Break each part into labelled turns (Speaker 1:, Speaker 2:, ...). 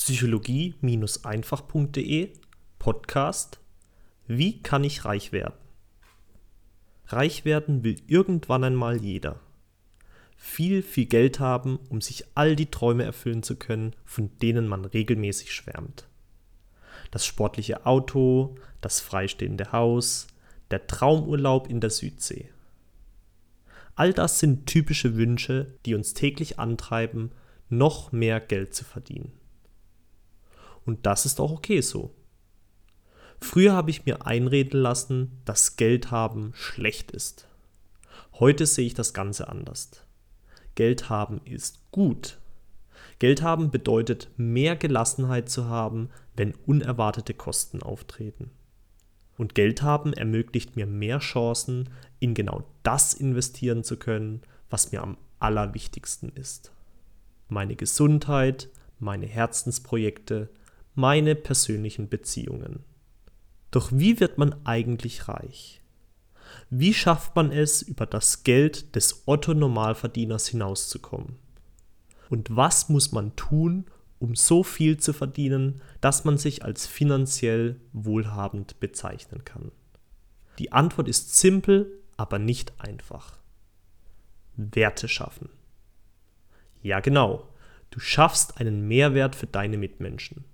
Speaker 1: psychologie-einfach.de Podcast Wie kann ich reich werden? Reich werden will irgendwann einmal jeder. Viel, viel Geld haben, um sich all die Träume erfüllen zu können, von denen man regelmäßig schwärmt. Das sportliche Auto, das freistehende Haus, der Traumurlaub in der Südsee. All das sind typische Wünsche, die uns täglich antreiben, noch mehr Geld zu verdienen. Und das ist auch okay so. Früher habe ich mir einreden lassen, dass Geld haben schlecht ist. Heute sehe ich das Ganze anders. Geld haben ist gut. Geld haben bedeutet mehr Gelassenheit zu haben, wenn unerwartete Kosten auftreten. Und Geld haben ermöglicht mir mehr Chancen, in genau das investieren zu können, was mir am allerwichtigsten ist. Meine Gesundheit, meine Herzensprojekte, meine persönlichen Beziehungen. Doch wie wird man eigentlich reich? Wie schafft man es, über das Geld des Otto-Normalverdieners hinauszukommen? Und was muss man tun, um so viel zu verdienen, dass man sich als finanziell wohlhabend bezeichnen kann? Die Antwort ist simpel, aber nicht einfach. Werte schaffen. Ja genau, du schaffst einen Mehrwert für deine Mitmenschen.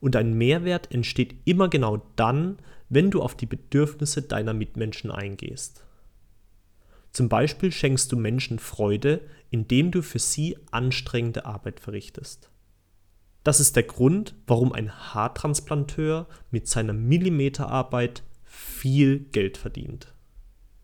Speaker 1: Und ein Mehrwert entsteht immer genau dann, wenn du auf die Bedürfnisse deiner Mitmenschen eingehst. Zum Beispiel schenkst du Menschen Freude, indem du für sie anstrengende Arbeit verrichtest. Das ist der Grund, warum ein Haartransplanteur mit seiner Millimeterarbeit viel Geld verdient.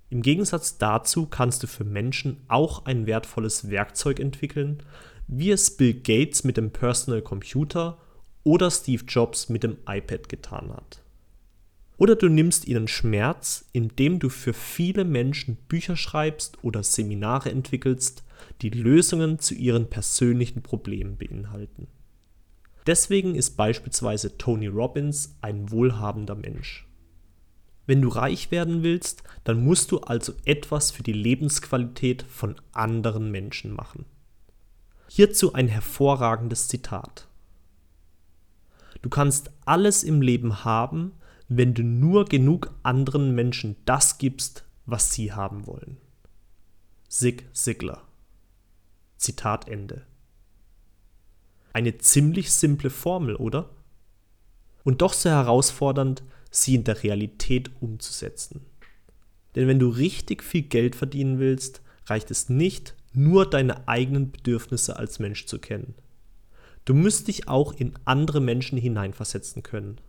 Speaker 1: Im Gegensatz dazu kannst du für Menschen auch ein wertvolles Werkzeug entwickeln, wie es Bill Gates mit dem Personal Computer oder Steve Jobs mit dem iPad getan hat. Oder du nimmst ihnen Schmerz, indem du für viele Menschen Bücher schreibst oder Seminare entwickelst, die Lösungen zu ihren persönlichen Problemen beinhalten. Deswegen ist beispielsweise Tony Robbins ein wohlhabender Mensch. Wenn du reich werden willst, dann musst du also etwas für die Lebensqualität von anderen Menschen machen. Hierzu ein hervorragendes Zitat. Du kannst alles im Leben haben, wenn du nur genug anderen Menschen das gibst, was sie haben wollen. Sig Sigler. Zitat Ende. Eine ziemlich simple Formel, oder? Und doch so herausfordernd, sie in der Realität umzusetzen. Denn wenn du richtig viel Geld verdienen willst, reicht es nicht, nur deine eigenen Bedürfnisse als Mensch zu kennen. Du musst dich auch in andere Menschen hineinversetzen können.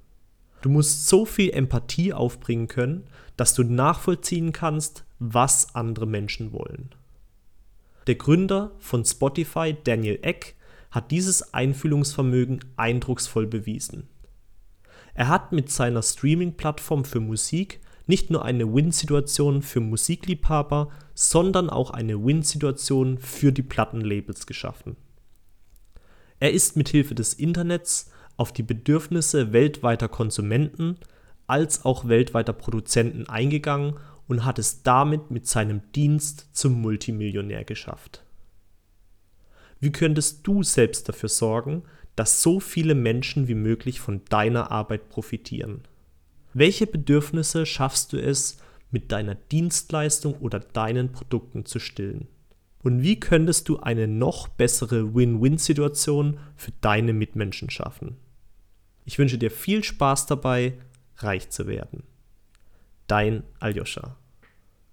Speaker 1: Du musst so viel Empathie aufbringen können, dass du nachvollziehen kannst, was andere Menschen wollen. Der Gründer von Spotify, Daniel Eck, hat dieses Einfühlungsvermögen eindrucksvoll bewiesen. Er hat mit seiner Streaming-Plattform für Musik nicht nur eine Win-Situation für Musikliebhaber, sondern auch eine Win-Situation für die Plattenlabels geschaffen. Er ist mithilfe des Internets auf die Bedürfnisse weltweiter Konsumenten als auch weltweiter Produzenten eingegangen und hat es damit mit seinem Dienst zum Multimillionär geschafft. Wie könntest du selbst dafür sorgen, dass so viele Menschen wie möglich von deiner Arbeit profitieren? Welche Bedürfnisse schaffst du es, mit deiner Dienstleistung oder deinen Produkten zu stillen? Und wie könntest du eine noch bessere Win-Win-Situation für deine Mitmenschen schaffen? Ich wünsche dir viel Spaß dabei, reich zu werden. Dein Aljoscha.